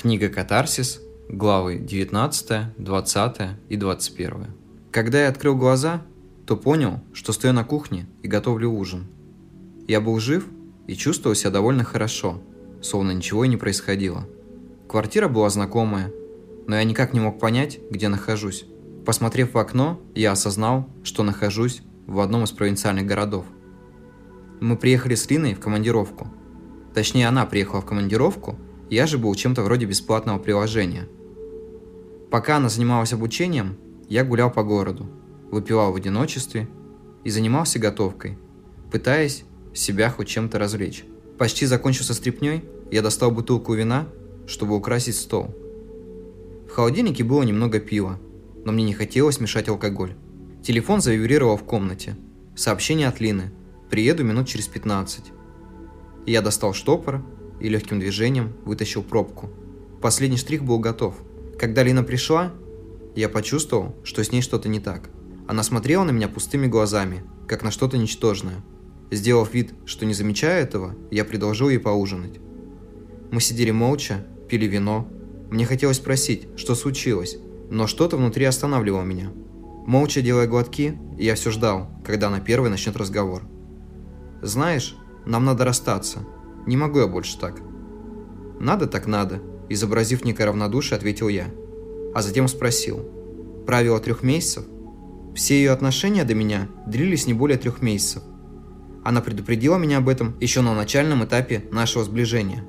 Книга «Катарсис», главы 19, 20 и 21. Когда я открыл глаза, то понял, что стою на кухне и готовлю ужин. Я был жив и чувствовал себя довольно хорошо, словно ничего и не происходило. Квартира была знакомая, но я никак не мог понять, где нахожусь. Посмотрев в окно, я осознал, что нахожусь в одном из провинциальных городов. Мы приехали с Линой в командировку. Точнее, она приехала в командировку, я же был чем-то вроде бесплатного приложения. Пока она занималась обучением, я гулял по городу, выпивал в одиночестве и занимался готовкой, пытаясь себя хоть чем-то развлечь. Почти закончив со стряпней, я достал бутылку вина, чтобы украсить стол. В холодильнике было немного пива, но мне не хотелось мешать алкоголь. Телефон завибрировал в комнате. Сообщение от Лины. Приеду минут через 15. Я достал штопор и легким движением вытащил пробку. Последний штрих был готов. Когда Лина пришла, я почувствовал, что с ней что-то не так. Она смотрела на меня пустыми глазами, как на что-то ничтожное. Сделав вид, что не замечая этого, я предложил ей поужинать. Мы сидели молча, пили вино. Мне хотелось спросить, что случилось, но что-то внутри останавливало меня. Молча делая глотки, я все ждал, когда она первой начнет разговор. «Знаешь, нам надо расстаться. Не могу я больше так». «Надо так надо», – изобразив некое равнодушие, ответил я. А затем спросил. «Правило трех месяцев?» Все ее отношения до меня длились не более трех месяцев. Она предупредила меня об этом еще на начальном этапе нашего сближения.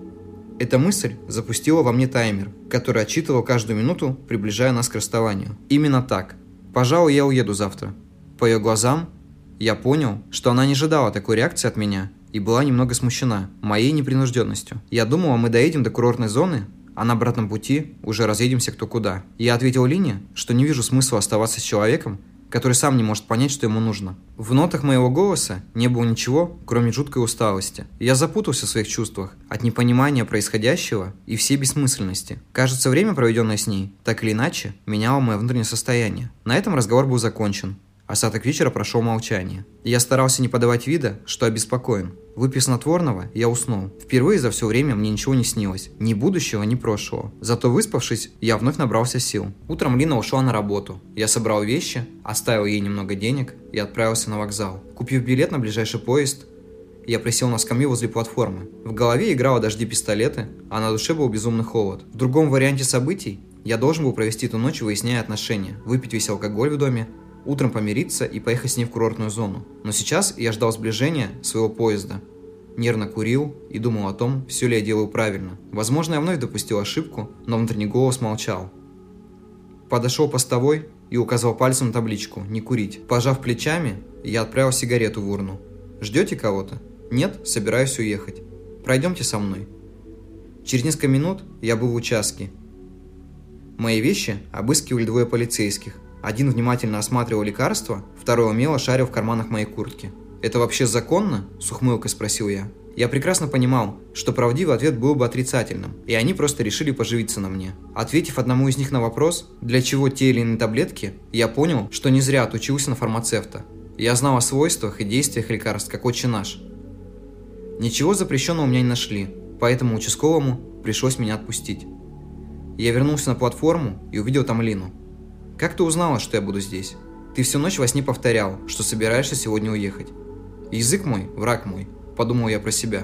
Эта мысль запустила во мне таймер, который отчитывал каждую минуту, приближая нас к расставанию. Именно так. Пожалуй, я уеду завтра. По ее глазам я понял, что она не ожидала такой реакции от меня и была немного смущена моей непринужденностью. Я думала, мы доедем до курортной зоны, а на обратном пути уже разъедемся кто куда. Я ответил Лине, что не вижу смысла оставаться с человеком, который сам не может понять, что ему нужно. В нотах моего голоса не было ничего, кроме жуткой усталости. Я запутался в своих чувствах от непонимания происходящего и всей бессмысленности. Кажется, время, проведенное с ней, так или иначе, меняло мое внутреннее состояние. На этом разговор был закончен. Остаток вечера прошел молчание. Я старался не подавать вида, что обеспокоен. Выпив снотворного, я уснул. Впервые за все время мне ничего не снилось. Ни будущего, ни прошлого. Зато выспавшись, я вновь набрался сил. Утром Лина ушла на работу. Я собрал вещи, оставил ей немного денег и отправился на вокзал. Купив билет на ближайший поезд, я присел на скамью возле платформы. В голове играло дожди пистолеты, а на душе был безумный холод. В другом варианте событий я должен был провести эту ночь, выясняя отношения, выпить весь алкоголь в доме, утром помириться и поехать с ней в курортную зону. Но сейчас я ждал сближения своего поезда. Нервно курил и думал о том, все ли я делаю правильно. Возможно, я вновь допустил ошибку, но внутренний голос молчал. Подошел постовой и указал пальцем на табличку «Не курить». Пожав плечами, я отправил сигарету в урну. «Ждете кого-то?» «Нет, собираюсь уехать. Пройдемте со мной». Через несколько минут я был в участке. Мои вещи обыскивали двое полицейских – один внимательно осматривал лекарства, второй умело шарил в карманах моей куртки. «Это вообще законно?» – с ухмылкой спросил я. Я прекрасно понимал, что правдивый ответ был бы отрицательным, и они просто решили поживиться на мне. Ответив одному из них на вопрос, для чего те или иные таблетки, я понял, что не зря отучился на фармацевта. Я знал о свойствах и действиях лекарств, как отче наш. Ничего запрещенного у меня не нашли, поэтому участковому пришлось меня отпустить. Я вернулся на платформу и увидел там Лину. Как ты узнала, что я буду здесь? Ты всю ночь во сне повторял, что собираешься сегодня уехать. Язык мой, враг мой, подумал я про себя.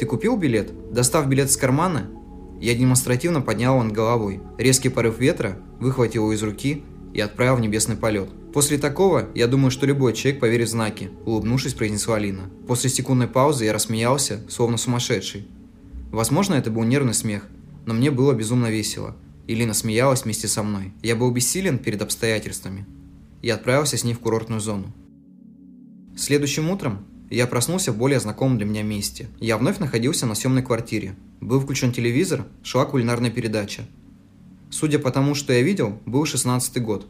Ты купил билет? Достав билет из кармана, я демонстративно поднял над головой. Резкий порыв ветра выхватил его из руки и отправил в небесный полет. После такого, я думаю, что любой человек поверит в знаки, улыбнувшись, произнесла Лина. После секундной паузы я рассмеялся, словно сумасшедший. Возможно, это был нервный смех, но мне было безумно весело – Илина смеялась вместе со мной. Я был бессилен перед обстоятельствами. И отправился с ней в курортную зону. Следующим утром я проснулся в более знакомом для меня месте. Я вновь находился на съемной квартире. Был включен телевизор, шла кулинарная передача. Судя по тому, что я видел, был 16 год.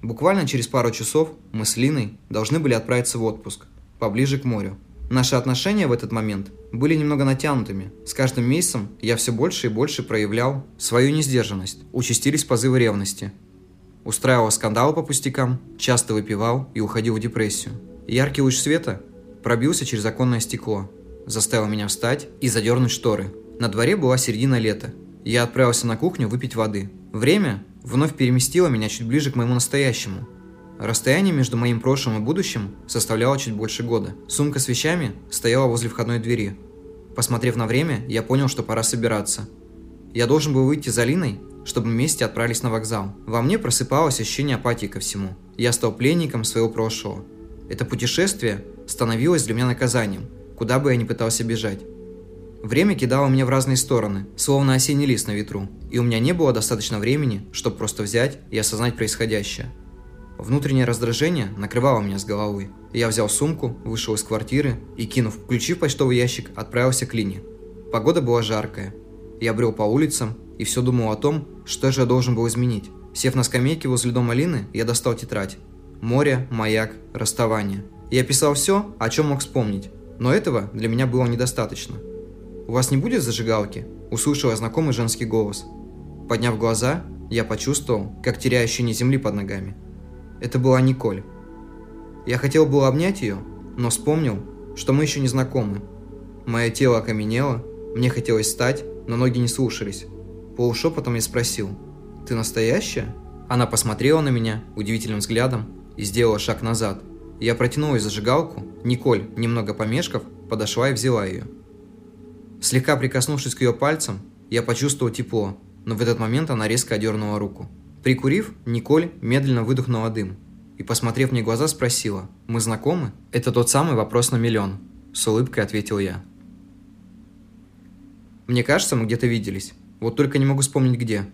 Буквально через пару часов мы с Линой должны были отправиться в отпуск, поближе к морю. Наши отношения в этот момент были немного натянутыми. С каждым месяцем я все больше и больше проявлял свою несдержанность. Участились позывы ревности. Устраивал скандалы по пустякам, часто выпивал и уходил в депрессию. Яркий луч света пробился через оконное стекло, заставил меня встать и задернуть шторы. На дворе была середина лета. Я отправился на кухню выпить воды. Время вновь переместило меня чуть ближе к моему настоящему. Расстояние между моим прошлым и будущим составляло чуть больше года. Сумка с вещами стояла возле входной двери. Посмотрев на время, я понял, что пора собираться. Я должен был выйти за Линой, чтобы вместе отправились на вокзал. Во мне просыпалось ощущение апатии ко всему. Я стал пленником своего прошлого. Это путешествие становилось для меня наказанием, куда бы я ни пытался бежать. Время кидало меня в разные стороны, словно осенний лист на ветру, и у меня не было достаточно времени, чтобы просто взять и осознать происходящее. Внутреннее раздражение накрывало меня с головой. Я взял сумку, вышел из квартиры и, кинув ключи в почтовый ящик, отправился к Лине. Погода была жаркая. Я брел по улицам и все думал о том, что же я должен был изменить. Сев на скамейке возле дома Лины, я достал тетрадь. Море, маяк, расставание. Я писал все, о чем мог вспомнить. Но этого для меня было недостаточно. «У вас не будет зажигалки?» – услышал я знакомый женский голос. Подняв глаза, я почувствовал, как теряю ощущение земли под ногами. Это была Николь. Я хотел было обнять ее, но вспомнил, что мы еще не знакомы. Мое тело окаменело, мне хотелось встать, но ноги не слушались. Полушепотом я спросил, «Ты настоящая?» Она посмотрела на меня удивительным взглядом и сделала шаг назад. Я протянул ей зажигалку, Николь, немного помешков, подошла и взяла ее. Слегка прикоснувшись к ее пальцам, я почувствовал тепло, но в этот момент она резко одернула руку. Прикурив, Николь медленно выдохнула дым и, посмотрев мне в глаза, спросила, «Мы знакомы?» «Это тот самый вопрос на миллион», – с улыбкой ответил я. «Мне кажется, мы где-то виделись. Вот только не могу вспомнить где.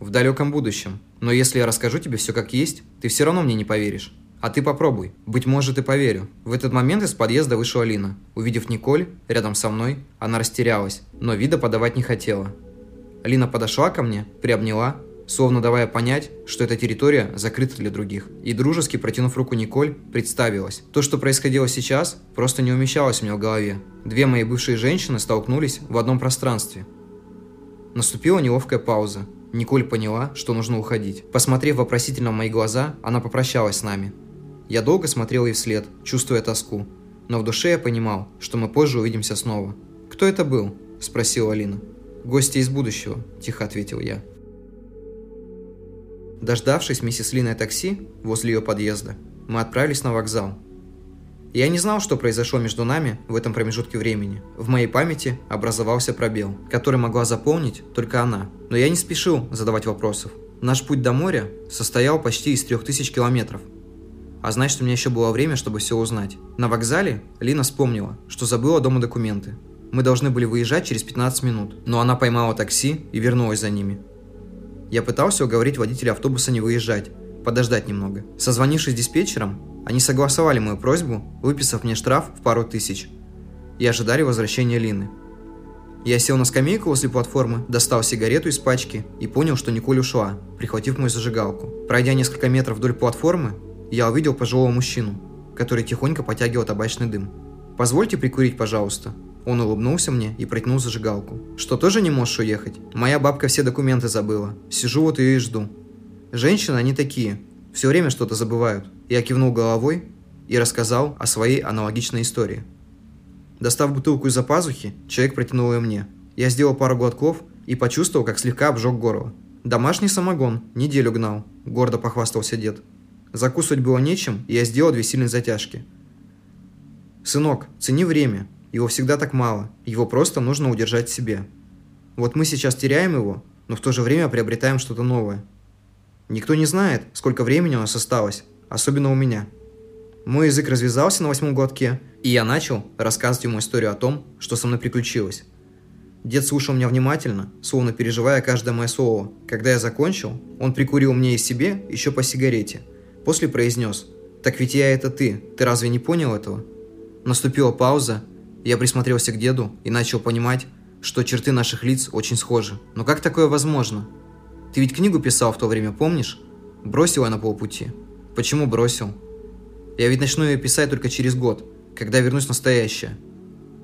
В далеком будущем. Но если я расскажу тебе все как есть, ты все равно мне не поверишь. А ты попробуй. Быть может и поверю. В этот момент из подъезда вышла Алина. Увидев Николь рядом со мной, она растерялась, но вида подавать не хотела. Алина подошла ко мне, приобняла, словно давая понять, что эта территория закрыта для других. И дружески протянув руку Николь, представилась. То, что происходило сейчас, просто не умещалось у меня в голове. Две мои бывшие женщины столкнулись в одном пространстве. Наступила неловкая пауза. Николь поняла, что нужно уходить. Посмотрев вопросительно в мои глаза, она попрощалась с нами. Я долго смотрел ей вслед, чувствуя тоску. Но в душе я понимал, что мы позже увидимся снова. «Кто это был?» – спросила Алина. «Гости из будущего», – тихо ответил я. Дождавшись миссис Линой такси возле ее подъезда, мы отправились на вокзал. Я не знал, что произошло между нами в этом промежутке времени. В моей памяти образовался пробел, который могла заполнить только она. Но я не спешил задавать вопросов. Наш путь до моря состоял почти из трех тысяч километров. А значит, у меня еще было время, чтобы все узнать. На вокзале Лина вспомнила, что забыла дома документы. Мы должны были выезжать через 15 минут, но она поймала такси и вернулась за ними. Я пытался уговорить водителя автобуса не выезжать, подождать немного. Созвонившись с диспетчером, они согласовали мою просьбу, выписав мне штраф в пару тысяч. И ожидали возвращения Лины. Я сел на скамейку возле платформы, достал сигарету из пачки и понял, что Николь ушла, прихватив мою зажигалку. Пройдя несколько метров вдоль платформы, я увидел пожилого мужчину, который тихонько потягивал табачный дым. «Позвольте прикурить, пожалуйста», он улыбнулся мне и протянул зажигалку. «Что, тоже не можешь уехать? Моя бабка все документы забыла. Сижу вот ее и жду». Женщины, они такие. Все время что-то забывают. Я кивнул головой и рассказал о своей аналогичной истории. Достав бутылку из-за пазухи, человек протянул ее мне. Я сделал пару глотков и почувствовал, как слегка обжег горло. «Домашний самогон. Неделю гнал», – гордо похвастался дед. Закусывать было нечем, и я сделал две сильные затяжки. «Сынок, цени время. Его всегда так мало, его просто нужно удержать себе. Вот мы сейчас теряем его, но в то же время приобретаем что-то новое. Никто не знает, сколько времени у нас осталось, особенно у меня. Мой язык развязался на восьмом глотке, и я начал рассказывать ему историю о том, что со мной приключилось. Дед слушал меня внимательно, словно переживая каждое мое слово. Когда я закончил, он прикурил мне и себе еще по сигарете. После произнес «Так ведь я это ты, ты разве не понял этого?» Наступила пауза, я присмотрелся к деду и начал понимать, что черты наших лиц очень схожи. Но как такое возможно? Ты ведь книгу писал в то время, помнишь? Бросил я на полпути. Почему бросил? Я ведь начну ее писать только через год, когда вернусь в настоящее.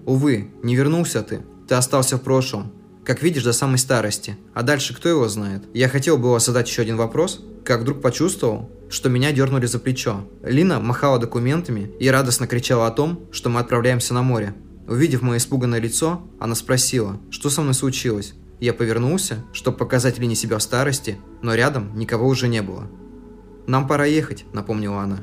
Увы, не вернулся ты. Ты остался в прошлом. Как видишь, до самой старости. А дальше кто его знает? Я хотел было задать еще один вопрос, как вдруг почувствовал, что меня дернули за плечо. Лина махала документами и радостно кричала о том, что мы отправляемся на море. Увидев мое испуганное лицо, она спросила, что со мной случилось. Я повернулся, чтобы показать Лине себя в старости, но рядом никого уже не было. «Нам пора ехать», — напомнила она.